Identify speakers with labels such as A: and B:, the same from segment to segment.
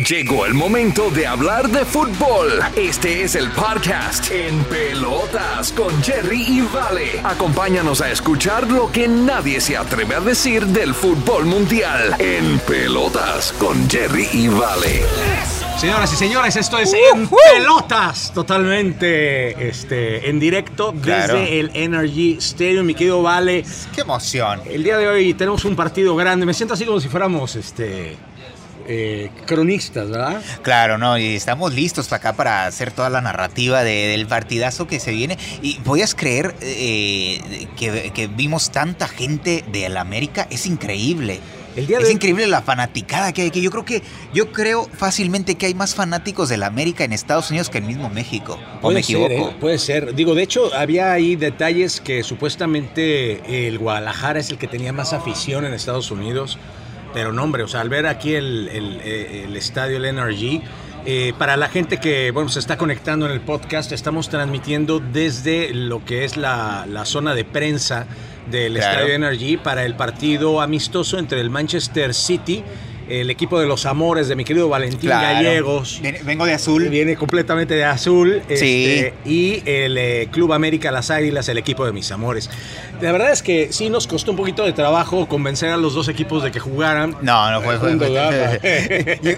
A: Llegó el momento de hablar de fútbol. Este es el podcast En Pelotas con Jerry y Vale. Acompáñanos a escuchar lo que nadie se atreve a decir del fútbol mundial. En Pelotas con Jerry y Vale.
B: Señoras y señores, esto es
C: Uh,
B: En Pelotas, totalmente este, en directo
C: Claro.
B: desde el Energy Stadium, mi querido Vale.
C: ¡Qué emoción!
B: El día de hoy tenemos un partido grande. Me siento así como si fuéramos este, eh, cronistas, ¿verdad?
C: Claro, no, y estamos listos para acá para hacer toda la narrativa de- del partidazo que se viene. Y podías creer eh, que, que vimos tanta gente de la América, es increíble.
B: El día de
C: es increíble la fanaticada que hay aquí. Yo creo que, yo creo fácilmente que hay más fanáticos de la América en Estados Unidos que en mismo México. ¿O me
B: ser? ¿eh? Puede ser. Digo, de hecho, había ahí detalles que supuestamente el Guadalajara es el que tenía más afición en Estados Unidos. Pero no, hombre, o sea, al ver aquí el, el- eh, el estadio, el NRG, eh, para la gente que bueno, se está conectando en el podcast, estamos transmitiendo desde lo que es la, la zona de prensa del
C: Claro.
B: estadio NRG para el partido amistoso entre el Manchester City, el equipo de los amores de mi querido Valentín
C: Claro.
B: Gallegos.
C: Ven- Vengo de azul.
B: Viene completamente de azul.
C: Sí.
B: este, y el eh, Club América Las Águilas, el equipo de mis amores. La verdad es que sí nos costó un poquito de trabajo convencer a los dos equipos de que jugaran.
C: No, no fue. fue- fue- yo,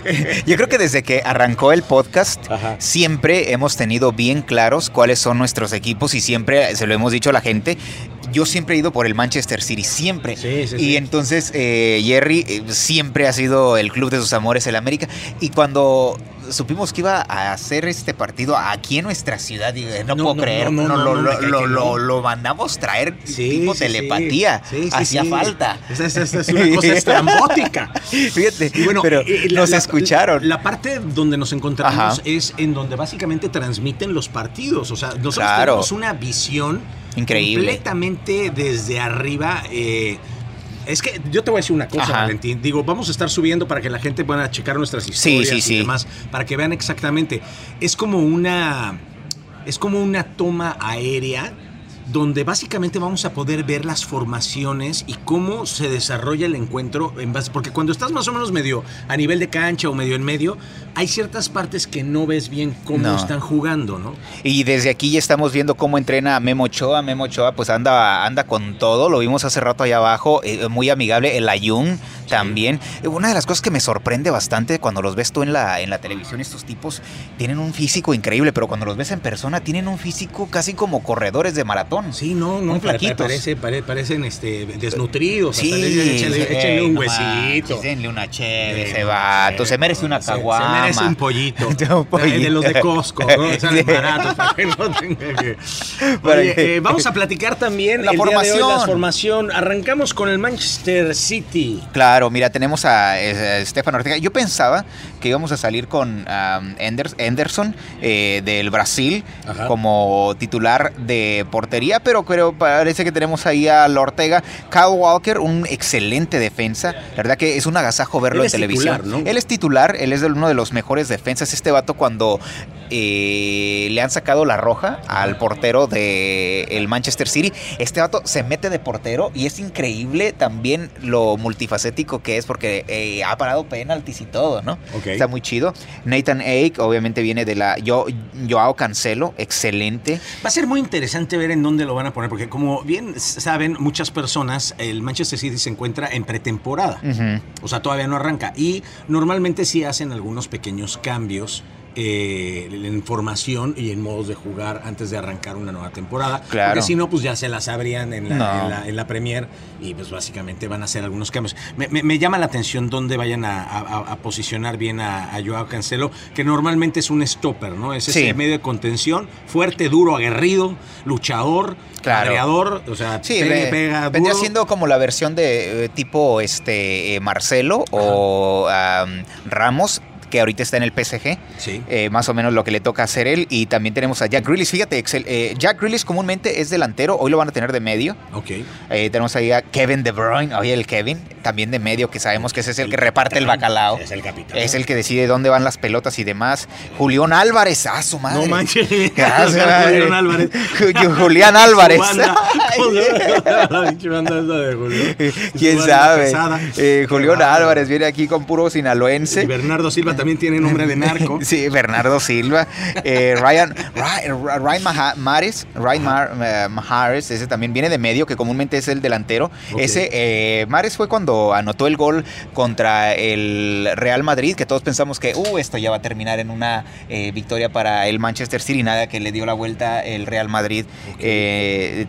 C: yo creo que desde que arrancó el podcast,
B: Ajá.
C: siempre hemos tenido bien claros cuáles son nuestros equipos y siempre se lo hemos dicho a la gente. Yo siempre he ido por el Manchester City, siempre.
B: Sí, sí,
C: y
B: sí.
C: entonces eh, Jerry eh, siempre ha sido el club de sus amores, el América. Y cuando supimos que iba a hacer este partido aquí en nuestra ciudad, no,
B: No,
C: puedo
B: no,
C: creer,
B: no,
C: lo, lo- lo- lo- mandamos traer
B: Sí,
C: tipo
B: sí,
C: telepatía.
B: sí.
C: Hacía falta.
B: Esta es una cosa estrambótica.
C: Fíjate,
B: Y bueno,
C: pero
B: eh, la-
C: nos
B: la-
C: escucharon.
B: La parte donde nos encontramos
C: Ajá.
B: es en donde básicamente transmiten los partidos. O sea, nosotros
C: Claro.
B: tenemos una visión
C: Increíble.
B: completamente desde arriba. eh, es que yo te voy a decir una cosa,
C: Ajá.
B: Valentín. Digo, vamos a estar subiendo para que la gente pueda checar nuestras historias
C: sí,
B: y
C: sí.
B: demás, para que vean exactamente. Es como una. Es como una toma aérea donde básicamente vamos a poder ver las formaciones y cómo se desarrolla el encuentro en base, porque cuando estás más o menos medio a nivel de cancha o medio en medio, hay ciertas partes que no ves bien cómo
C: No.
B: están jugando, ¿no?
C: Y desde aquí ya estamos viendo cómo entrena Memo Ochoa. Memo Ochoa pues anda, anda con todo. Lo vimos hace rato allá abajo. eh, muy amigable. El Ayun también. Una de las cosas que me sorprende bastante cuando los ves tú en la, en la televisión, estos tipos tienen un físico increíble, pero cuando los ves en persona tienen un físico casi como corredores de maratón.
B: Sí, no, no,
C: flaquitos.
B: parece, pare- parecen este, desnutridos.
C: Sí,
B: échenle,
C: sí,
B: échenle un huesito.
C: denle una chévere, ese vato. Se merece una caguama.
B: Se merece un pollito.
C: Un
B: De los de Costco, ¿no? Salen baratos para que no tenga que. Oye, eh, vamos a platicar también
C: La
B: el día de hoy,
C: formación.
B: la formación. Arrancamos con el Manchester City.
C: Claro, mira, tenemos a, Estefano Ortega. Yo pensaba que íbamos a salir con um, Enders- Anderson eh, del Brasil
B: Ajá.
C: como titular de portería, pero creo parece que tenemos ahí a la Ortega. Kyle Walker, un excelente defensa. La verdad que es un agasajo verlo
B: Él
C: en televisión.
B: titular, ¿no?
C: Él es titular, él es uno de los mejores defensas. Este vato cuando eh, le han sacado la roja al portero de el Manchester City, este vato se mete de portero y es increíble también lo multifacético que es porque eh, ha parado penaltis y todo, ¿no? Está muy chido. Nathan Ake obviamente viene de la Yo, Joao Cancelo, excelente.
B: Va a ser muy interesante ver en dónde lo van a poner, porque como bien saben muchas personas, el Manchester City se encuentra en pretemporada. O sea, todavía no arranca. Y normalmente sí hacen algunos pequeños cambios eh, en formación y en modos de jugar antes de arrancar una nueva temporada.
C: Claro.
B: Porque si no, pues ya se las abrían en la,
C: No.
B: en la, en la Premier y pues básicamente van a hacer algunos cambios. Me, me- me llama la atención dónde vayan a, a- a posicionar bien a, a Joao Cancelo, que normalmente es un stopper, ¿no? Es ese
C: Sí.
B: medio de contención, fuerte, duro, aguerrido, luchador,
C: Claro.
B: o sea,
C: Sí,
B: pega
C: vendría
B: duro.
C: siendo como la versión de eh, tipo este eh, Marcelo o am, Ramos que ahorita está en el PSG.
B: Sí.
C: Eh, más o menos lo que le toca hacer él. Y también tenemos a Jack Grealish. Fíjate, excel- eh, Jack Grealish comúnmente es delantero. Hoy lo van a tener de medio.
B: Ok.
C: Eh, tenemos ahí a Kevin De Bruyne. Oye, el Kevin, también de medio, que sabemos que ese es el, que reparte el bacalao.
B: Es el capitán.
C: Es el que decide dónde van las pelotas y demás. Julián Álvarez, a su madre.
B: No manches.
C: Ah.
B: Julián Álvarez.
C: Ju- Julián Álvarez. ¿Quién sabe? Julián
B: Ah,
C: Álvarez viene aquí con puro sinaloense.
B: Y Bernardo Silva. También tiene nombre de narco.
C: sí, Bernardo Silva. Eh, Ryan, Ryan, Ryan Ryan eh, Mahares, ese también viene de medio, que comúnmente es el delantero. Ese, eh, Mares fue cuando anotó el gol contra el Real Madrid, que todos pensamos que, uh, esto ya va a terminar en una victoria para el Manchester City, nada que le dio la vuelta el Real Madrid.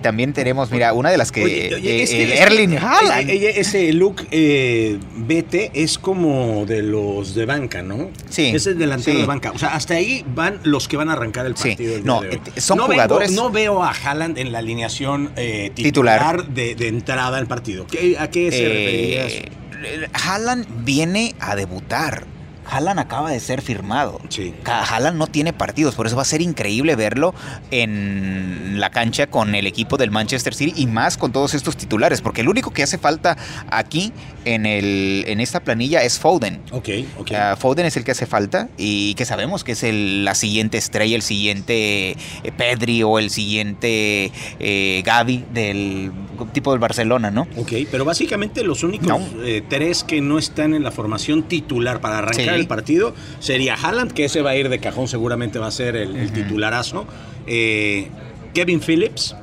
C: también tenemos, mira, una de las que... el Erling Haaland.
B: Ese look BT es como de los de banca, ¿no?
C: Sí.
B: Es el delantero de banca. O sea, hasta ahí van los que van a arrancar el partido.
C: no, son jugadores.
B: no veo a Haaland en la alineación eh, titular, De, entrada al partido. ¿A qué se eh, referiría
C: Haaland viene a debutar. Haaland acaba de ser firmado.
B: Sí.
C: Haaland no tiene partidos, por eso va a ser increíble verlo en la cancha con el equipo del Manchester City y más con todos estos titulares, porque el único que hace falta aquí en, el, en esta planilla es Foden.
B: Ok, ok.
C: Ah, Foden es el que hace falta y que sabemos que es la siguiente estrella, el siguiente eh, Pedri o el siguiente eh, Gaby del tipo del Barcelona, ¿no?
B: Ok, pero básicamente los únicos eh, tres que no están en la formación titular para arrancar el partido sería Haaland, que ese va a ir de cajón, seguramente va a ser el, titularazo. Eh, Kevin Phillips,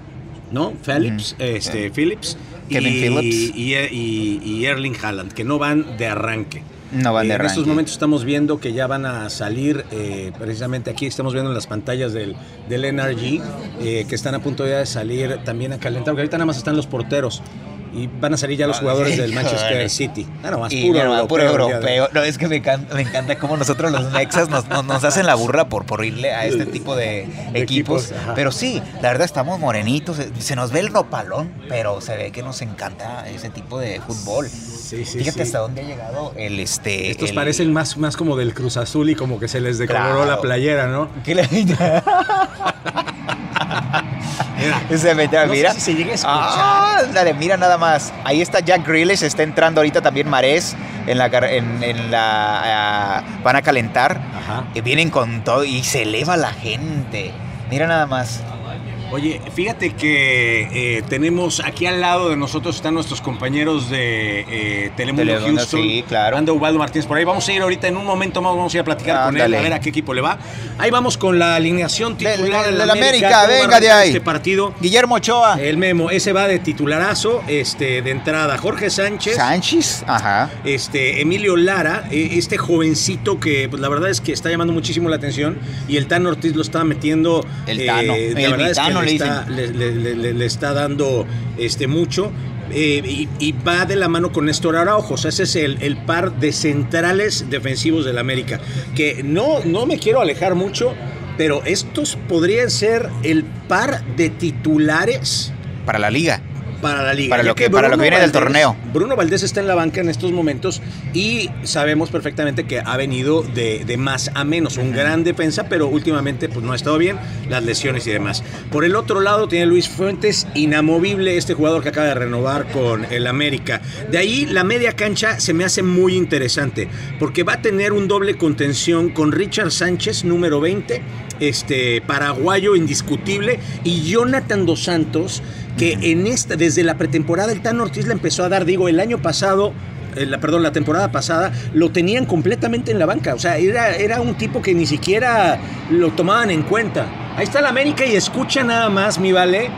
B: ¿no? Phillips, este, Phillips.
C: Kevin y,
B: Phillips. Y, Erling Haaland, que no van de arranque.
C: No van de
B: arranque.
C: En
B: estos momentos estamos viendo que ya van a salir, eh, precisamente aquí estamos viendo en las pantallas del, del NRG, eh, que están a punto ya de salir también a calentar, porque ahorita nada más están los porteros y van a salir ya los jugadores del Manchester City.
C: No, más puro, europeo, No, es que me encanta, me encanta cómo nosotros los Nexas nos, nos, hacen la burla por, por irle a este tipo de, equipos. pero sí, la verdad estamos morenitos, se nos ve el ropalón, pero se ve que nos encanta ese tipo de fútbol.
B: Sí, sí,
C: Fíjate hasta dónde ha llegado el este.
B: Estos parecen más, más como del Cruz Azul y como que se les decoloró la playera, ¿no?
C: ¿Qué le mira. mira.
B: si llega a escuchar.
C: dale, mira nada más. Ahí está Jack Grealish, está entrando ahorita también Marés en la en, la ah, van a calentar.
B: Ajá.
C: Y vienen con todo y se eleva la gente. Mira nada más.
B: Oye, fíjate que eh, tenemos aquí al lado de nosotros están nuestros compañeros de eh, Telemundo, Houston.
C: Sí, claro.
B: Anda Ubaldo Martínez por ahí. Vamos a ir ahorita en un momento más, vamos a ir a platicar con él, a ver a qué equipo le va. Ahí vamos con la alineación titular
C: de, la América. venga de ahí.
B: Este partido.
C: Guillermo Ochoa.
B: El Memo, ese va de titularazo, este, de entrada. Jorge Sánchez.
C: Sánchez, ajá.
B: Este, Emilio Lara, e, este jovencito que, pues la verdad es que está llamando muchísimo la atención y el Tano Ortiz lo está metiendo.
C: El Tano. Eh,
B: el verdad le, está, dando este, mucho. Eh, y, va de la mano con Néstor Araujo. O sea, ese es el, par de centrales defensivos del América. Que no, no me quiero alejar mucho, pero estos podrían ser el par de titulares.
C: Para la liga
B: para la liga.
C: Para lo que, para lo que viene del torneo.
B: Bruno Valdés está en la banca en estos momentos y sabemos perfectamente que ha venido de, más a menos. Un gran defensa, pero últimamente pues, no ha estado bien, las lesiones y demás. Por el otro lado tiene Luis Fuentes, inamovible este jugador que acaba de renovar con el América. De ahí la media cancha se me hace muy interesante, porque va a tener un doble contención con Richard Sánchez, número 20, este paraguayo indiscutible, y Jonathan Dos Santos que en esta, desde la pretemporada, el Tan Ortiz le empezó a dar, digo, el año pasado, eh, la, perdón, la temporada pasada, lo tenían completamente en la banca. O sea, era, era un tipo que ni siquiera lo tomaban en cuenta. Ahí está la América y escucha nada más, mi vale.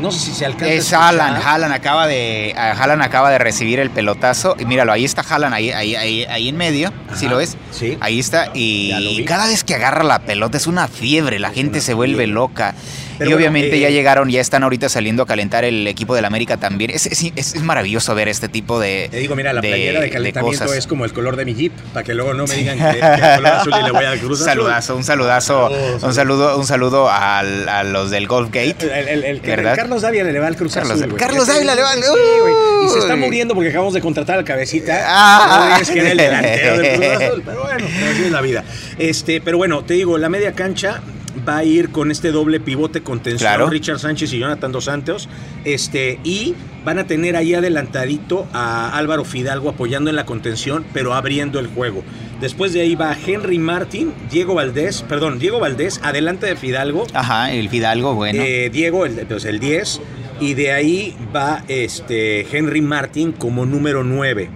B: No sé si se alcanza.
C: Es Alan, Alan acaba de Alan acaba de recibir el pelotazo y míralo, ahí está Alan ahí ahí ahí, en medio, si lo ves?
B: Sí.
C: Ahí está y cada vez que agarra la pelota es una fiebre, la gente se vuelve loca y obviamente ya eh, llegaron, ya están ahorita saliendo a calentar el equipo del América también. Es, es, maravilloso ver este tipo de.
B: Te digo, mira, la playera de calentamiento es como el color de mi jeep, para que luego no me digan que, que el color azul y le voy a cruzar.
C: Saludazo, un saludazo, un saludo, un saludo a, los del Golf Gate.
B: El, el, Carlos Dávila le va al Cruz
C: Carlos,
B: Azul.
C: Carlos Dávila le va al.
B: y se está muriendo porque acabamos de contratar al cabecita. Ah, es que era el delantero del Cruz Azul. Pero bueno, así es la vida. Este, pero bueno, te digo, la media cancha va a ir con este doble pivote contención, Richard Sánchez y Jonathan Dos Santos, este, y van a tener ahí adelantadito a Álvaro Fidalgo apoyando en la contención, pero abriendo el juego. Después de ahí va Henry Martin, Diego Valdés, perdón, Diego Valdés, adelante de Fidalgo.
C: Ajá, el Fidalgo, bueno.
B: Eh, Diego, el, pues el 10, y de ahí va este Henry Martin como número 9.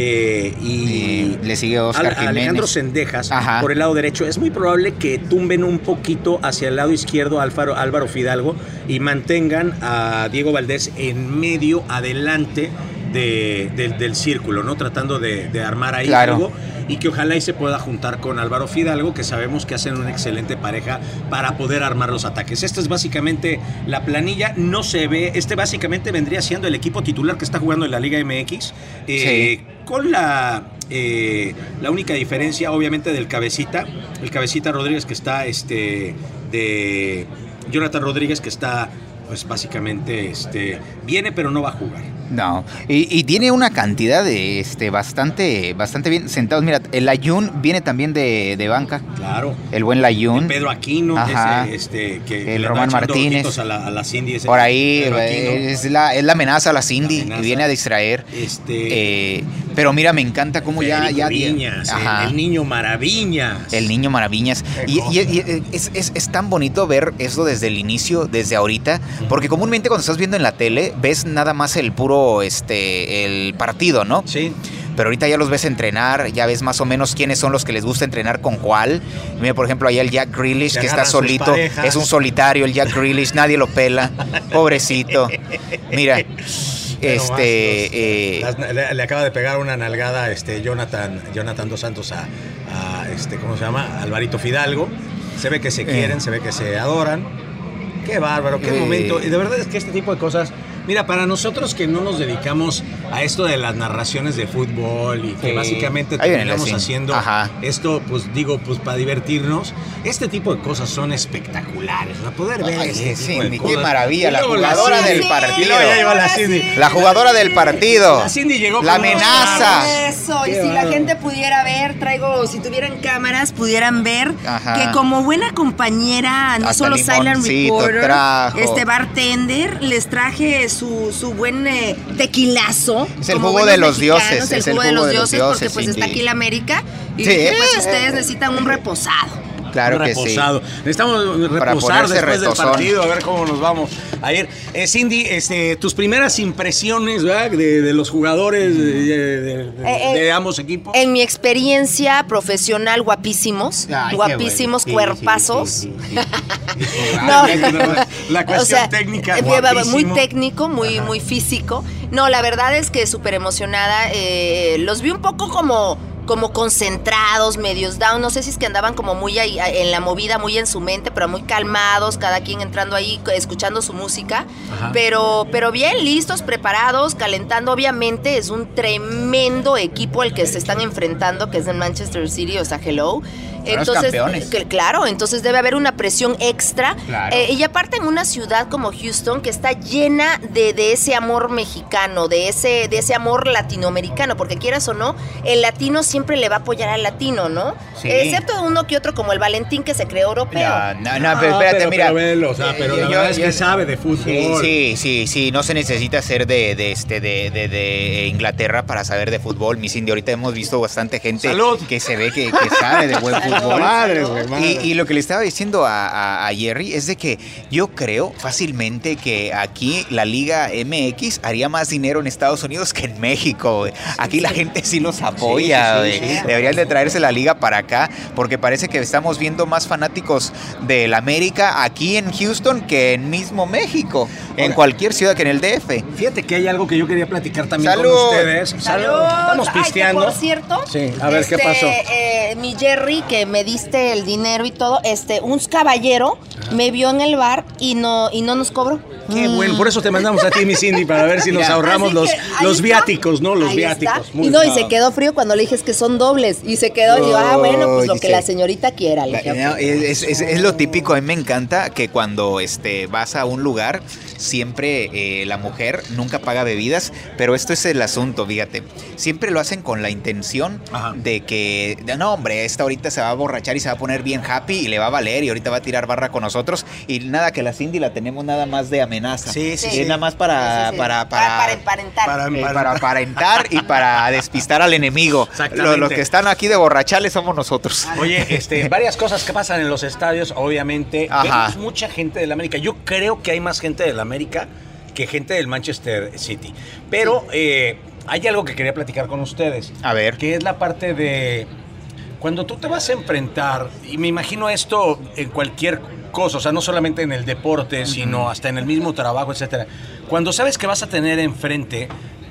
B: Eh, y,
C: le sigue Oscar
B: Al-
C: Jiménez.
B: Alejandro Sendejas
C: Ajá.
B: por el lado derecho. Es muy probable que tumben un poquito hacia el lado izquierdo a Álvaro, Álvaro Fidalgo y mantengan a Diego Valdés en medio, adelante de- del- del círculo, ¿no? Tratando de, de armar ahí
C: Claro.
B: algo y que ojalá y se pueda juntar con Álvaro Fidalgo, que sabemos que hacen una excelente pareja para poder armar los ataques. Esta es básicamente la planilla, no se ve, este básicamente vendría siendo el equipo titular que está jugando en la Liga MX, eh, con la, eh, la única diferencia obviamente del cabecita, el cabecita Rodríguez que está este, de Jonathan Rodríguez que está pues básicamente este, viene pero no va a jugar.
C: No, y, y tiene una cantidad de este bastante bastante bien sentados. Mira, el Layun viene también de, de banca,
B: Claro.
C: el buen Layun.
B: Pedro Aquino,
C: Ajá.
B: ese, este, que, que
C: El Román Martínez.
B: A la, a la Cindy, ese
C: Por ahí eh, es la, es la amenaza a la Cindy
B: La
C: y viene a distraer.
B: Este,
C: Eh, pero mira, me encanta cómo ya,
B: Federico
C: ya
B: Viñas, el-
C: Ajá.
B: el, niño maravillas.
C: El niño maravillas.
B: Qué
C: Y, y- y es, es- es tan bonito ver eso desde el inicio, desde ahorita, porque comúnmente cuando estás viendo en la tele ves nada más el puro, este, el partido, ¿no?
B: Sí.
C: Pero ahorita ya los ves entrenar, ya ves más o menos quiénes son los que les gusta entrenar con cuál. Mira, por ejemplo, allá el Jack Grealish, que está solito.
B: parejas.
C: Es un solitario el Jack Grealish, nadie lo pela. Pobrecito. Mira,
B: Pero
C: este...
B: más,
C: eh,
B: las- le, le acaba de pegar una nalgada este, Jonathan, Jonathan Dos Santos a, a, este, ¿cómo se llama? Alvarito Fidalgo. Se ve que se quieren, se ve que se adoran. Qué bárbaro, qué
C: Eh.
B: momento. Y de verdad es que este tipo de cosas, mira, para nosotros que no nos dedicamos a esto de las narraciones de fútbol y que
C: Sí.
B: básicamente terminamos haciendo
C: Ajá.
B: esto, pues digo, pues para divertirnos, este tipo de cosas son espectaculares. Para poder ver
C: Ay,
B: este
C: sí,
B: tipo de
C: Cindy, qué
B: cosas.
C: maravilla, la jugadora del partido.
B: la Cindy.
C: La jugadora del partido.
B: La Cindy llegó
C: La amenaza.
D: Eso, y
B: Qué
D: si la gente pudiera ver, traigo, si tuvieran cámaras, pudieran ver
C: Ajá.
D: que como buena compañera, no
C: Hasta
D: solo Silent Reporter,
C: trajo.
D: este bartender, les traje su, su buen eh, tequilazo.
C: Es el jugo de los dioses, es el
D: jugo de los dioses, porque pues está aquí la América. Y pues ustedes necesitan un reposado.
C: Claro que sí.
B: reposado. Necesitamos
C: Para
B: reposar después
C: retozón.
B: del partido, a ver cómo nos vamos a ir. Eh, Cindy, este, tus primeras impresiones ¿verdad? De, de los jugadores de, de- de-
D: Eh, eh,
B: de ambos equipos.
D: En mi experiencia profesional, guapísimos,
C: Ay,
D: guapísimos
C: bueno. Sí,
D: cuerpazos.
C: sí, sí, sí, sí.
D: No.
B: La cuestión técnica,
D: eh, muy técnico, muy, muy físico. No, la verdad es que súper emocionada. eh, los vi un poco como, como concentrados, medios down. No sé si es que andaban como muy ahí, en la movida, muy en su mente, pero muy calmados, cada quien entrando ahí, escuchando su música.
B: Ajá.
D: Pero, pero bien, listos, preparados, calentando. Obviamente es un tremendo equipo el que se están enfrentando, que es el Manchester City, o sea, hello. Entonces,
C: campeones.
D: que- claro, entonces debe haber una presión extra.
C: Claro.
D: Eh, y aparte en una ciudad como Houston que está llena de, de ese amor mexicano, de ese, de ese amor latinoamericano, porque quieras o no, el latino siempre le va a apoyar al latino, ¿no?
C: Sí.
D: Excepto uno que otro como el Valentín que se creó europeo.
C: No, no, no, pero espérate,
B: pero-
C: mira.
B: pero velo, o sea, pero la verdad es que sabe de fútbol.
C: Sí, sí, sí, sí, no se necesita ser de, de este, de, de- de Inglaterra para saber de fútbol. Mi Cindy, ahorita hemos visto bastante gente
B: Salud.
C: que se ve que, que sabe de buen fútbol.
B: Madre, güey, madre.
C: Y, y lo que le estaba diciendo a, a- a Jerry es de que yo creo fácilmente que aquí la Liga MX haría más dinero en Estados Unidos que en México. güey. Aquí la gente sí los apoya.
B: Sí, sí,
C: güey.
B: sí.
C: Deberían de traerse la liga para acá porque parece que estamos viendo más fanáticos del América aquí en Houston que en mismo México, en
B: Ahora-
C: cualquier ciudad que en el DF.
B: Fíjate que hay algo que yo quería platicar también
C: Salud.
B: con ustedes. Estamos
D: Ay, que
B: pisteando.
D: por cierto,
B: Sí, a ver, ¿qué
D: este,
B: pasó?
D: eh, mi Jerry, que me diste el dinero y todo, este, un caballero me vio en el bar y no, y no nos cobró.
B: Qué
D: Mm.
B: bueno, por eso te mandamos a ti, mi Cindy, para ver si nos ahorramos
D: Así
B: los, los
D: está.
B: viáticos, ¿no? Los
D: Ahí
B: viáticos.
D: está.
B: Muy
D: Y no, y se quedó frío cuando le dije es que son dobles. Y se quedó, y yo, ah, bueno, pues lo que la señorita quiera. Le dije,
C: es, es- es lo típico, a mí me encanta que cuando este, vas a un lugar, siempre eh, la mujer nunca paga bebidas, pero esto es el asunto, fíjate. Siempre lo hacen con la intención
B: Ajá.
C: de que, no hombre, esta ahorita se va a borrachar y se va a poner bien happy y le va a valer y ahorita va a tirar barra con nosotros y nada, que la Cindy la tenemos nada más de amenaza.
B: Sí, sí,
C: Es
B: sí.
C: nada más para,
D: Sí, sí, sí.
C: para,
D: para,
C: para,
D: para emparentar.
B: Para-
C: eh, para aparentar y para despistar al enemigo.
B: Exactamente.
C: Los, los que están aquí de borrachales somos nosotros.
B: Oye, este, varias cosas que pasan en los estadios, obviamente.
C: Ajá.
B: Vemos mucha gente del América. Yo creo que hay más gente del América que gente del Manchester City. Pero eh, hay algo que quería platicar con ustedes.
C: A ver.
B: Que es la parte de cuando tú te vas a enfrentar, y me imagino esto en cualquier cosa, o sea, no solamente en el deporte, sino hasta en el mismo trabajo, etcétera. Cuando sabes que vas a tener enfrente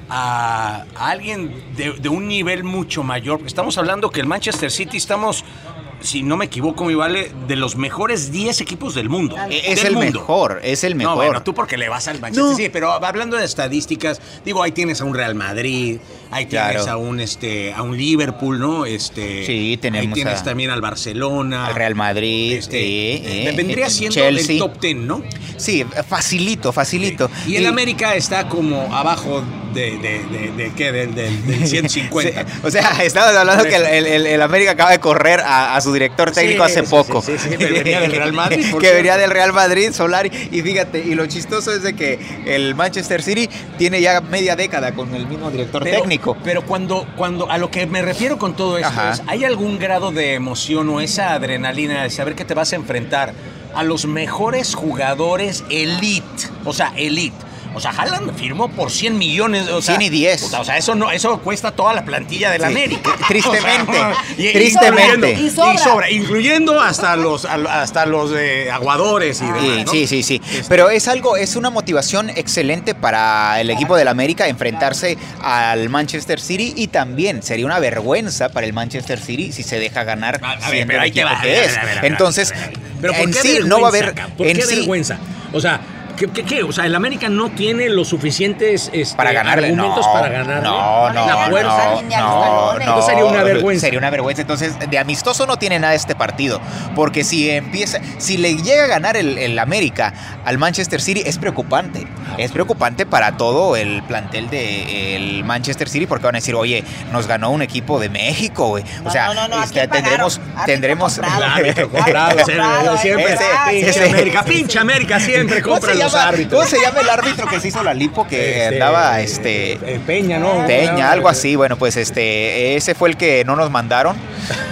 B: a, a alguien de, de un nivel mucho mayor, porque estamos hablando que el Manchester City estamos si no me equivoco, mi vale, de los mejores 10 equipos del mundo.
C: E- Es
B: Del
C: el
B: mundo.
C: mejor, es el mejor.
B: No, bueno, tú porque le vas al Manchester
C: No.
B: City, pero hablando de estadísticas, digo, ahí tienes a un Real Madrid, ahí tienes
C: Claro.
B: a un este a un Liverpool, ¿no? Este
C: Sí, tenemos
B: Ahí tienes
C: a-
B: también al Barcelona.
C: Al Real Madrid,
B: Este,
C: sí,
B: eh,
C: eh,
B: vendría
C: eh,
B: siendo
C: Chelsea.
B: el top 10, ¿no?
C: Sí, facilito, facilito.
B: Y el América está como abajo de, de, de, de ¿qué? Del, del, del 150.
C: Sí, o sea, estabas hablando que el, el- el América acaba de correr a, a su director técnico
B: Sí,
C: hace
B: sí,
C: poco.
B: sí, sí, sí, pero venía del Real Madrid,
C: que
B: cierto.
C: venía del Real Madrid, Solari. Y fíjate, y lo chistoso es de que el Manchester City tiene ya media década con el mismo director
B: Pero-
C: técnico.
B: Pero cuando, cuando a lo que me refiero con todo esto
C: Ajá.
B: es, ¿hay algún grado de emoción o esa adrenalina de saber que te vas a enfrentar a los mejores jugadores elite? O sea, elite. O sea, Haaland firmó por 100 millones. O sea,
C: 100 y 10.
B: puta, O sea, eso no, eso cuesta toda la plantilla de la
C: Sí,
B: América.
C: tristemente,
B: O sea, y-
C: tristemente.
D: Y sobra.
B: Y sobra, incluyendo hasta los, hasta los eh, aguadores y
C: Sí,
B: demás. ¿no?
C: sí, sí, sí.
B: Este-
C: Pero es algo, es una motivación excelente para el equipo del América enfrentarse al Manchester City y también sería una vergüenza para el Manchester City si se deja ganar
B: A- a ver,
C: siendo
B: pero ahí te
C: equipo
B: va,
C: que
B: a ver,
C: es.
B: a ver, a ver,
C: Entonces,
B: a ver, a ver. Pero ¿por
C: en
B: qué
C: sí no va a haber?
B: ¿Por
C: en
B: qué
C: sí
B: vergüenza? O sea, ¿qué, qué, qué? O sea, el América no tiene los suficientes este,
C: para ganarle.
B: argumentos
C: no,
B: para ganarle.
C: No, no,
B: La
C: no,
B: fuerza.
C: no, no, no.
B: Entonces sería una vergüenza.
C: Sería una vergüenza. Entonces, de amistoso no tiene nada este partido. Porque si empieza, si le llega a ganar el, el América al Manchester City, es preocupante. Es preocupante para todo el plantel del Manchester City, porque van a decir, oye, nos ganó un equipo de México, güey. O sea,
D: no, no, no, ¿a
C: este, tendremos, tendremos.
B: América, pinche América, siempre
C: ¿Cómo
B: compra
C: se,
B: los
C: llama,
B: árbitros.
C: ¿Cómo se llama el árbitro que se hizo la lipo que
B: Este,
C: andaba este
B: eh, Peña, ¿no?
C: Peña, algo así. Bueno, pues este, ese fue el que no nos mandaron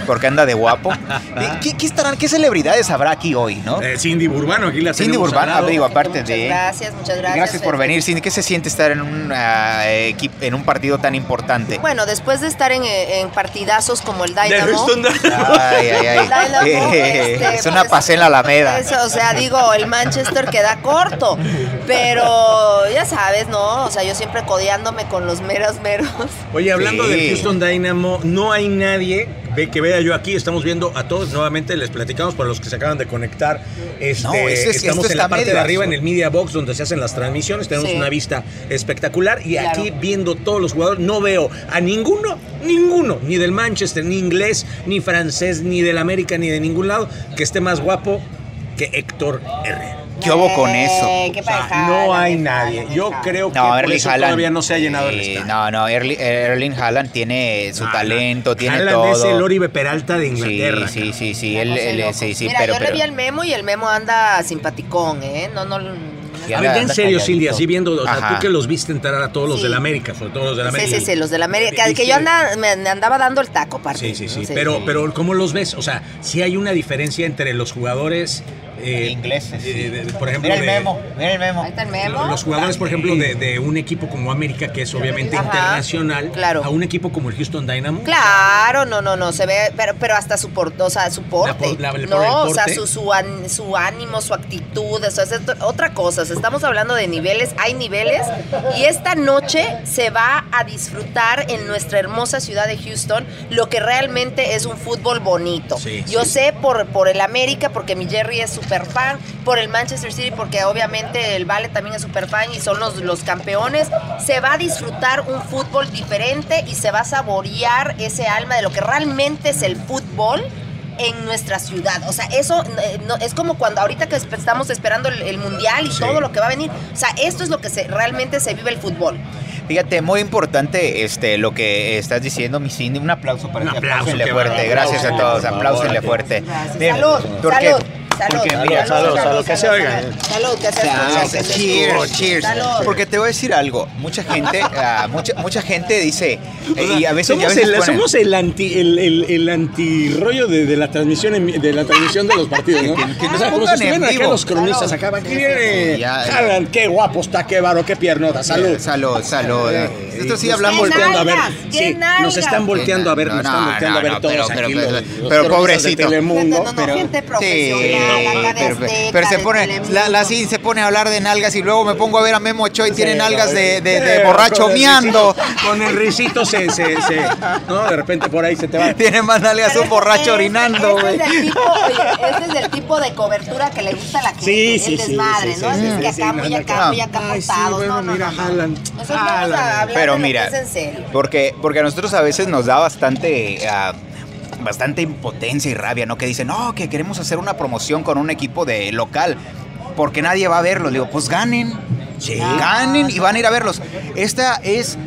C: porque anda de guapo. ¿Qué, qué estarán, qué celebridades habrá aquí hoy, no?
B: Eh, Cindy Burbano, aquí la
C: Cindy
B: tenemos
C: Burbano, digo, aparte
D: Muchas
C: de.
D: gracias, muchas gracias.
C: Gracias por venir, Cindy. ¿Qué se siente estar en un ah, en un partido tan importante?
D: Bueno, después de estar en, en partidazos como el Dynamo.
B: Houston Dynamo.
C: Ay, ay, ay.
D: Dynamo,
C: Eh,
D: este,
C: es una
D: pues,
C: pasé en la Alameda.
D: Eso, o sea, digo, el Manchester queda corto. Pero ya sabes, ¿no? O sea, yo siempre codeándome con los meros meros.
B: Oye, hablando
C: Sí.
B: del Houston Dynamo, no hay nadie ve, que vea yo aquí. Estamos viendo a todos nuevamente, les platicamos para los que se acaban de conectar. Este,
C: No, esto es-
B: estamos en la parte de arriba, en el Media Box, donde se hacen las transmisiones. Tenemos
D: Sí.
B: una vista espectacular. Y
D: Claro.
B: aquí viendo todos los jugadores, no veo a ninguno, ninguno, ni del Manchester, ni inglés, ni francés, ni del América, ni de ningún lado, que esté más guapo que Héctor Herrera.
C: ¿Qué hubo con
D: Eh,
C: eso?
D: qué
B: O sea, no hay nadie. Yo creo que
C: No,
B: por
C: Erling
B: eso
C: Haaland.
B: todavía no se ha llenado el
C: eh,
B: estadio.
C: No, no, Erling, Erling Haaland tiene su talento, tiene
B: Haaland
C: todo.
B: es el Oribe Peralta de
C: Sí,
B: Inglaterra.
C: sí, sí, sí,
D: Una
C: él, él- sí, sí,
D: Mira,
C: pero,
D: yo
C: pero
D: le vi al Memo y el Memo anda simpaticón, ¿eh? No, no.
B: A ver, ya en serio. Silvia, así viendo, o sea, tú que los viste entrar a todos los
D: Sí.
B: del América, sobre todo los del
D: Sí,
B: América.
D: sí, sí, los de la América. Que yo anda, me, me andaba dando el taco, parte.
B: Sí, sí, sí.
D: ¿no?
B: Pero, pero, ¿cómo los ves? O sea, sí hay una diferencia entre los jugadores eh,
C: ingleses. sí.
B: eh, por ejemplo,
C: mira el
B: de-
C: memo, mira el memo.
D: Ahí está el Memo.
B: Los jugadores, por ejemplo, de, de un equipo como América, que es obviamente
D: Ajá,
B: internacional,
D: claro.
B: a un equipo como el Houston Dynamo.
D: Claro, no, no, no, se ve, pero, pero hasta su porte, o sea, su porte,
B: por- la-
D: no,
B: por
D: o sea, su, su, an- su ánimo, su actitud, eso es otra cosa, o sea, estamos hablando de niveles, hay niveles, y esta noche se va a disfrutar en nuestra hermosa ciudad de Houston lo que realmente es un fútbol bonito.
B: Sí,
D: Yo
B: sí.
D: sé por, por el América, porque mi Jerry es súper fan, por el Manchester City, porque obviamente el Vale también es súper fan y son los, los campeones. Se va a disfrutar un fútbol diferente y se va a saborear ese alma de lo que realmente es el fútbol en nuestra ciudad. O sea, eso eh, no- es como cuando ahorita que estamos esperando el, el mundial y
B: Sí.
D: todo lo que va a venir. O sea, esto es lo que se, realmente se vive el fútbol.
C: Fíjate, muy importante este lo que estás diciendo, mi Cindy. Un aplauso para
B: Un
C: ti.
B: aplauso,
C: Apláusenle fuerte. Gracias a todos. Apláusenle fuerte.
D: Gracias. Salud, salud. Salud.
C: Porque,
D: salud,
C: mira,
B: salud, salud, que se oiga.
D: Salud, que se
C: Salud,
D: se
C: cheers, cheers.
D: Salud.
C: Porque te voy a decir algo. Mucha gente, ah, mucha, mucha gente dice eh, y a veces, y a
B: somos,
C: veces
B: el,
C: ponen-
B: somos el anti el, el, el antirrollo de, de la transmisión de la transmisión de los partidos, ¿no?
C: Que- que
B: o sea, como si estuvieran acá
C: vivo.
B: los cronistas
D: Salud.
B: acá,
D: Sí, sí,
B: viene
C: sí.
B: Haaland, qué guapo está, qué varo, qué piernota, salud.
C: Salud, salud. Esto sí
B: Nos
C: hablamos
B: están volteando a ver, sí,
D: qué
B: nos están volteando a ver, nos
C: No,
B: están
C: no,
B: volteando a ver
C: no,
B: todos
C: pero-
B: aquí
C: pero- pobrecito.
B: Telemundo.
D: No, no, no,
C: Pero-
D: gente
C: Sí,
D: profesional, acá
C: pero, pero se pone, la, la Cin se pone a hablar de nalgas y luego me pongo a ver a Memo Ochoa y tiene
B: Sí,
C: nalgas de, de- de
B: sí,
C: borracho
B: con el
C: miando.
B: risito- Con el risito se, se, se, no, de repente por ahí se te va.
C: Tiene más nalgas un borracho orinando,
D: este
C: güey.
D: es del tipo, oye, este es del tipo de cobertura que le gusta a la gente,
B: Sí, sí,
D: el
B: sí,
D: desmadre,
B: sí,
D: ¿no?
B: sí,
D: Así es
B: sí,
D: que
B: sí,
D: acá,
B: no,
D: muy
B: no,
D: acá,
C: no.
D: muy acá
B: Ay, sí,
D: portados,
B: bueno,
D: no, no,
B: mira,
D: no, no.
B: Haaland.
D: A hablar
C: Pero mira. Porque, porque a nosotros a veces nos da bastante, ah, bastante impotencia y rabia, ¿no? Que dicen, no, que queremos hacer una promoción con un equipo de local, porque nadie va a verlos. Digo, pues ganen.
B: Sí.
C: Ganen y van a ir a verlos. Esta es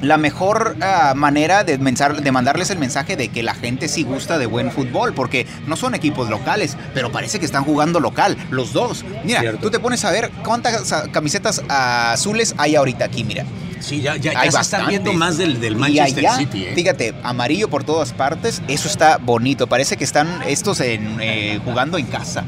C: la mejor ah, manera de, mensar- de mandarles el mensaje de que la gente sí gusta de buen fútbol, porque no son equipos locales, pero parece que están jugando local, los dos. Mira,
B: Cierto.
C: tú te pones a ver cuántas ah, camisetas ah, azules hay ahorita aquí, mira.
B: Sí, ya, ya, ya se están
C: bastantes.
B: viendo más del, del
C: Y
B: Manchester
C: allá,
B: City. ¿eh?
C: fíjate, amarillo por todas partes, eso está bonito. Parece que están estos en, eh, jugando en casa.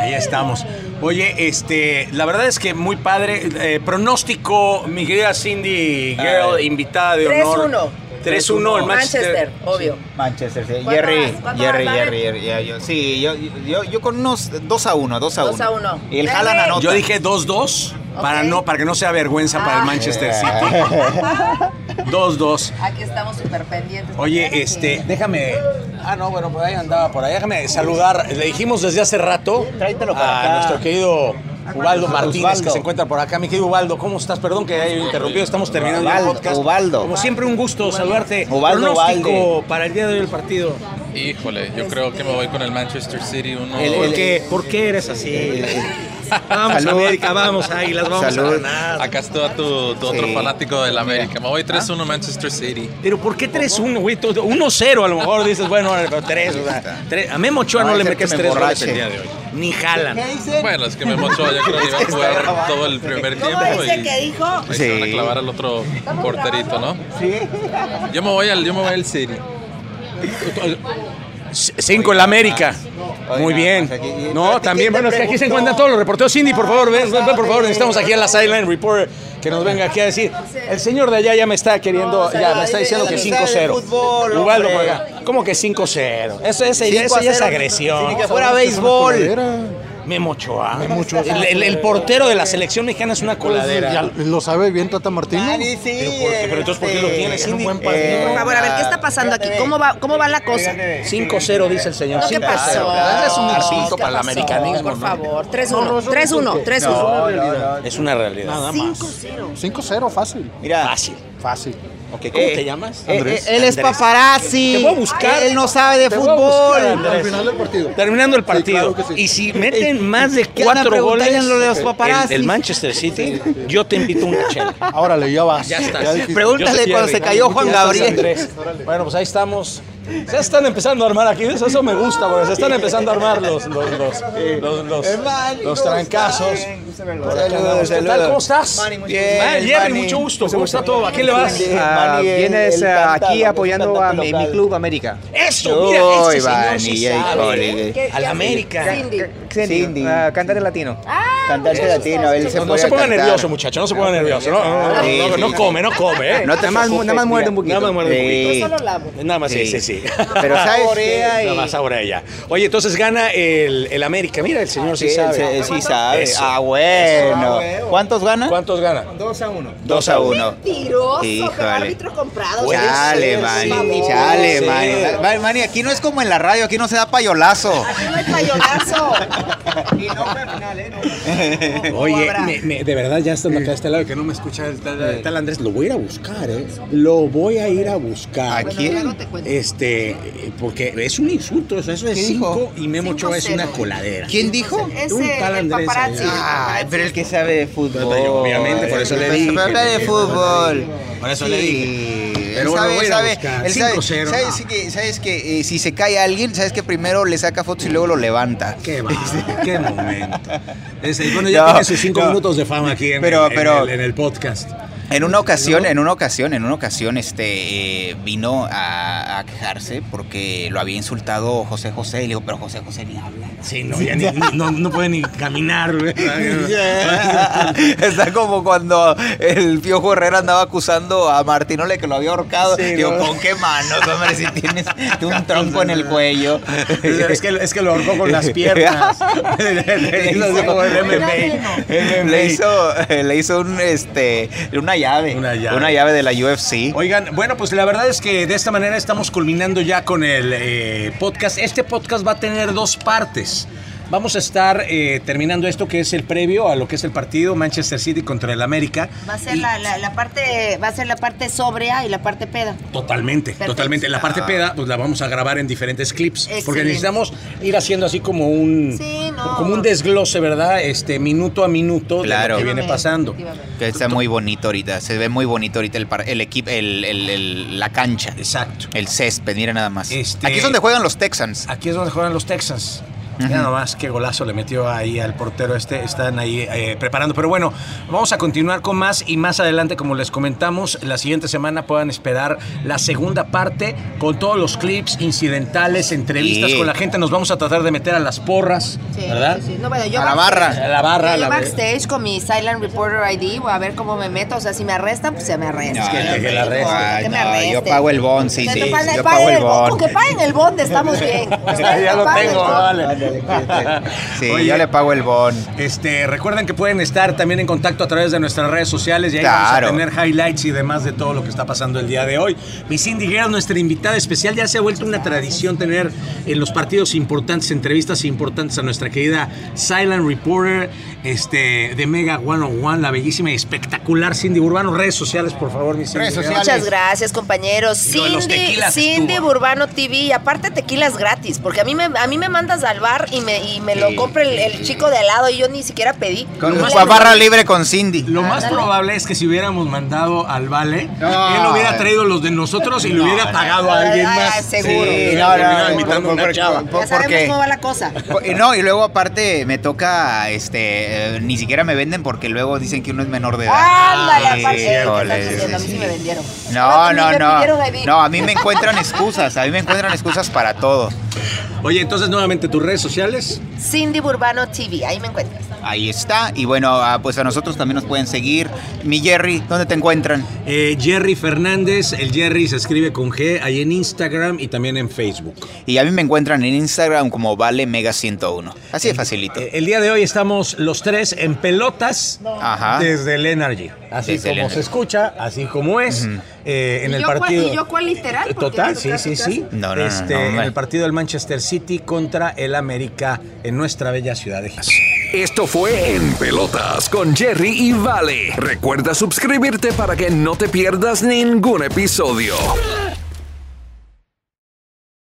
B: Ahí estamos. Oye, este, la verdad es que muy padre. Eh, pronóstico, mi querida Cindy Girl,
C: Ay.
B: invitada de honor.
D: 3-1.
B: 3-1 el Manchester.
D: Manchester, obvio.
C: Manchester, sí.
D: ¿Cuánto
C: Jerry?
D: ¿Cuánto
C: Jerry,
D: vas,
C: Jerry, Jerry, ya, yo- sí, yo, yo, yo con unos 2 a 1, 2 a 1.
D: 2 a 1.
C: Y el
D: Jerry.
C: Haaland anota.
B: Yo dije 2-2 para, no, para que no sea vergüenza para el
D: Ah.
B: Manchester City. 2-2.
D: Aquí estamos súper pendientes.
B: Oye, este, déjame. Ah, no, bueno, por ahí andaba, por ahí. Déjame saludar. Le dijimos desde hace rato
C: Tráetelo para
B: a
C: acá.
B: nuestro querido Ubaldo Martínez, que se encuentra por acá. Mi querido Ubaldo, ¿cómo estás? Perdón que haya interrumpido, estamos terminando
C: Ubaldo,
B: el podcast.
C: Ubaldo.
B: Como siempre, un gusto saludarte.
C: Ubaldo
B: Pronóstico para el día de hoy el partido.
E: Híjole, yo creo que me voy con el Manchester City. Uno,
C: El-
B: ¿Por
C: el-
B: qué, ¿Por qué eres así? Vamos,
C: Salud.
B: América, vamos, Águilas, vamos
C: Salud.
B: a ganar.
E: Acá está tu, tu otro
C: Sí.
E: fanático del América. Me voy 3-1 Manchester City.
B: Pero ¿por qué 3-1, güey? Todo- 1-0 a lo mejor dices, bueno, órale, pero 3. O sea, tres- a Memo Ochoa
C: No,
B: no, le
C: ser que
B: metes
C: me
B: 3 goles
C: emborrache.
B: el día de hoy. Ni jalan.
E: Bueno, es que me mochó. Yo creo que iba a jugar todo el primer
D: ¿Cómo
E: tiempo
D: dice
E: y
D: que dijo?
E: ahí se van a
C: Sí.
E: clavar al otro porterito, ¿no? Yo me voy al, yo me voy al City.
B: 5 en la América. Muy
C: Oiga,
B: bien.
C: pues aquí-
B: No,
C: ¿quién
B: también, bueno, es que aquí se encuentran todos los reporteros. Cindy, por favor, ven, ven, por favor, necesitamos aquí a la Sideline Report que nos venga aquí a decir. El señor de allá ya me está queriendo, ya me está diciendo que
C: ya sabe de
B: 5-0.
C: fútbol,
B: Ubaldo por
C: hombre.
B: acá. ¿Cómo que 5-0? Eso, ese, ya-
C: 5
B: eso ya
C: a
B: es
C: 0.
B: agresión.
C: Ni que fuera béisbol.
B: Memo Ochoa. El, el- el portero de la selección mexicana es una coladera.
F: Ya lo sabe bien Tata Martino.
C: Dani, sí,
B: Pero, ¿por qué? Pero entonces, ¿por qué lo tienes, Cindy?
F: buen partido.
C: Eh,
D: Por favor, a ver, ¿qué está pasando aquí? ¿Cómo va, cómo va la cosa?
B: 5-0 dice el señor.
D: No, ¿qué
B: 5-0.
D: pasó?
B: Es un
D: ¿Qué
B: insulto para el americanismo.
D: Por favor, 3-1, 3-1, 3-1.
C: No, no, no.
B: Es una realidad.
F: Nada más.
D: 5-0.
F: 5-0, fácil.
C: Mira,
B: Fácil.
F: Fácil.
B: Ok, ¿Cómo
C: Eh,
B: te llamas?
C: eh,
F: Andrés.
C: eh, él es
B: Andrés.
C: paparazzi.
B: Te voy a buscar.
C: Él no sabe de
B: Te voy a
C: fútbol.
B: buscar.
F: Al final del partido.
B: Terminando el partido.
F: claro que sí.
B: Y si meten más de
C: ¿Qué andan
B: cuatro goles,
C: lo de los
B: el,
C: paparazzis?
B: el Manchester City, yo te invito a una chela.
F: Órale, ya vas.
B: Ya está.
F: dijiste.
C: Pregúntale cuando se cayó Juan
B: estás,
C: Gabriel.
B: Andrés. Bueno, pues ahí estamos. Se están empezando a armar aquí. Eso, eso me gusta, porque se están empezando a armar los, los, los, los, los-
C: Manny,
B: los
C: ¿cómo
B: trancazos. Acá andamos.
C: Saludos,
B: ¿Qué tal?
C: saludos.
B: ¿Cómo estás?
C: Manny, mucho
B: Bien,
C: gusto.
B: Jerry,
C: Manny.
B: mucho gusto. ¿Cómo está todo? ¿A quién le vas?
C: Ah,
G: Ah,
C: Manny,
G: vienes
C: el
G: ah,
C: cantante,
G: aquí apoyando a mi, mi club América.
B: Eso, mira, este señor sí sabe.
C: híjole.
D: ¿Qué-
B: A la
D: qué-
B: América.
D: Cindy.
G: Cindy,
C: Cindy.
G: ah, cantante latino.
C: Cantante latino, él se
B: No, se ponga
C: cantar.
B: nervioso, muchacho, no se ponga nervioso. No, no, no,
C: Sí,
B: no,
C: sí,
B: no
C: sí.
B: come, no come, ¿eh?
C: No te
G: Nada más, nada más muerde
C: mira.
G: un poquito.
B: Nada más muerde un poquito.
D: Solo lavo.
B: Nada más, sí, sí,
C: Sí. Pero sabes
B: Nada más ahora ella. Oye, entonces gana el, el América. Mira, el señor sí,
C: Sí,
B: sabe.
C: sí sabe. Ah, bueno. ¿Cuántos gana?
B: ¿Cuántos gana?
G: 2 a 1.
C: 2 a 1.
D: Mentiroso,
C: Híjole.
D: pero árbitro comprado.
B: Puede
C: Chale,
B: sí.
C: chale,
B: Sí.
C: Manny. Ma- Manny, aquí no es como en la radio, aquí no se da payolazo.
D: Aquí no hay payonazo.
B: Oye,
D: habrá?
B: me- me- de verdad, ya estando acá a este lado, que no me escucha el tal, el tal Andrés, lo voy a ir a buscar, ¿eh? Lo voy a ir a buscar.
C: ¿A quién?
D: Bueno, luego te cuento.
B: Este, eh, porque es un insulto, o sea, eso es
C: ¿Qué dijo?
B: 5 y Memo Ochoa es una
D: 5-0.
B: coladera.
C: ¿Quién dijo?
D: Ese,
B: Un tal
D: el
B: Andrés
D: paparazzi.
B: ahí.
C: Ay, pero el que sabe de fútbol.
B: Obviamente, por eso le dije.
C: sabe de fútbol.
B: Por eso le
C: Sí.
B: Pero
C: él
B: bueno,
C: sabe, sabe, él sabe,
B: 5-0,
C: sabes que, sabes que eh, si se cae alguien, sabes que primero le saca fotos y luego lo levanta.
B: Qué va, qué momento. Ese- bueno, ya
C: No,
B: tiene sus cinco
C: no.
B: minutos de fama aquí en,
C: Pero-
B: en
C: pero-
B: el, en el podcast.
C: En una ocasión, en una ocasión, en una ocasión, este eh, vino a, a quejarse porque lo había insultado José José. Y le digo, pero José José ni habla.
B: Sí, no, ya ni- no, no puede ni caminar.
C: Está como cuando el Piojo Herrera andaba acusando a Martinole que lo había ahorcado.
B: Sí,
C: Digo,
B: ¿no?
C: ¿con qué manos, hombre? Si tienes un tronco en el cuello.
B: Es que, es que lo ahorcó con las piernas. Le hizo,
C: le hizo un, este, una llave.
B: Una llave.
C: llave de la UFC.
B: Oigan, bueno, pues la verdad es que de esta manera estamos culminando ya con el eh, podcast. Este podcast va a tener dos partes. Vamos a estar eh, terminando esto que es el previo a lo que es el partido Manchester City contra el América.
D: Va a ser
B: Y-
D: la, la- la parte, va a ser la parte sobria y la parte peda.
B: Totalmente,
D: Perfecto.
B: totalmente. La parte peda, pues la vamos a grabar en diferentes clips. Porque necesitamos ir haciendo así como un
D: Sí, no.
B: como un desglose, ¿verdad? Este minuto a minuto
C: Claro.
B: de lo que viene pasando.
C: Que está muy bonito ahorita. Se ve muy bonito ahorita el, par- el equipo, el, el- el- la cancha.
B: Exacto.
C: El césped, mira nada más.
B: Este-
C: Aquí es donde juegan los Texans.
B: Aquí es donde juegan los Texans. Mira nomás qué golazo le metió ahí al portero este. Están ahí eh, preparando. Pero bueno, vamos a continuar con más y más adelante, como les comentamos, la siguiente semana puedan esperar la segunda parte con todos los clips incidentales, entrevistas
C: Sí.
B: con la gente. Nos vamos a tratar de meter a las porras,
D: Sí,
B: ¿verdad?
D: sí, sí. No, bueno, yo
C: A la barra.
B: A la barra,
D: Yo
B: la-
D: backstage con mi Silent Reporter ID, voy a ver cómo me meto. O sea, si me arrestan, pues se me arrestan.
B: que- que la arresten.
D: Que me
C: no,
D: arresten.
C: yo pago el bond, sí, sí. Yo pago el
D: bond. Con que paguen el bond estamos bien.
B: Ya lo tengo, vale.
C: Sí,
B: Oye,
C: yo le pago el bond.
B: Este, recuerden que pueden estar también en contacto a través de nuestras redes sociales y ahí
C: Claro.
B: vamos a tener highlights y demás de todo lo que está pasando el día de hoy. Mi Cindy Guerra, nuestra invitada especial, ya se ha vuelto una tradición tener en los partidos importantes, entrevistas importantes a nuestra querida Silent Reporter este, de Mega 101, la bellísima y espectacular Cindy Urbano. Redes sociales, por favor, mi Cindy.
D: Muchas gracias, compañeros. Cindy, Cindy
B: estuvo.
D: Burbano TV. Y aparte, tequilas gratis. Porque a mí me, a mí me mandas al bar y me, y me
C: Sí.
D: lo compra el, el chico de al lado y yo ni siquiera pedí.
C: Con barra libre con Cindy.
B: Lo más probable es que si hubiéramos mandado al Vale,
C: No.
B: él hubiera traído los de nosotros y le hubiera pagado a alguien
D: Ah,
B: más.
D: seguro.
B: Sí,
C: no,
B: una chava.
D: Ya sabemos
C: porque-
D: cómo va la cosa.
C: Y No, y luego aparte me toca, este, eh, ni siquiera me venden porque luego dicen que uno es menor de edad.
D: Ándale,
C: Sí,
D: aparte. A mí sí
C: sí.
D: me vendieron.
C: No, no, no. No, a mí me encuentran excusas, a mí me encuentran excusas para todo.
B: Oye, entonces nuevamente tus redes sociales.
D: Cindy Burbano TV, ahí me encuentras.
C: Ahí está. Y bueno, ah, pues a nosotros también nos pueden seguir. Mi Jerry, ¿dónde te encuentran?
B: Eh, Jerry Fernández, el Jerry se escribe con G, ahí en Instagram y también en Facebook.
C: Y a mí me encuentran en Instagram como Vale Mega 101. Así de facilito.
B: Eh, el día de hoy estamos los tres en pelotas
C: Ajá.
B: desde el Energy. Así
C: Desde
B: como se escucha, así como es. eh, en
D: ¿Y
B: el
D: yo cuál-
B: partido.
D: y yo cuál literal? Porque
B: Total, sí, sí, sí.
C: casi. No, no, no,
B: Este,
C: no,
B: en el partido del Manchester City contra el América nuestra bella ciudad de Houston.
A: Esto fue En Pelotas con Jerry y Vale. Recuerda suscribirte para que no te pierdas ningún episodio.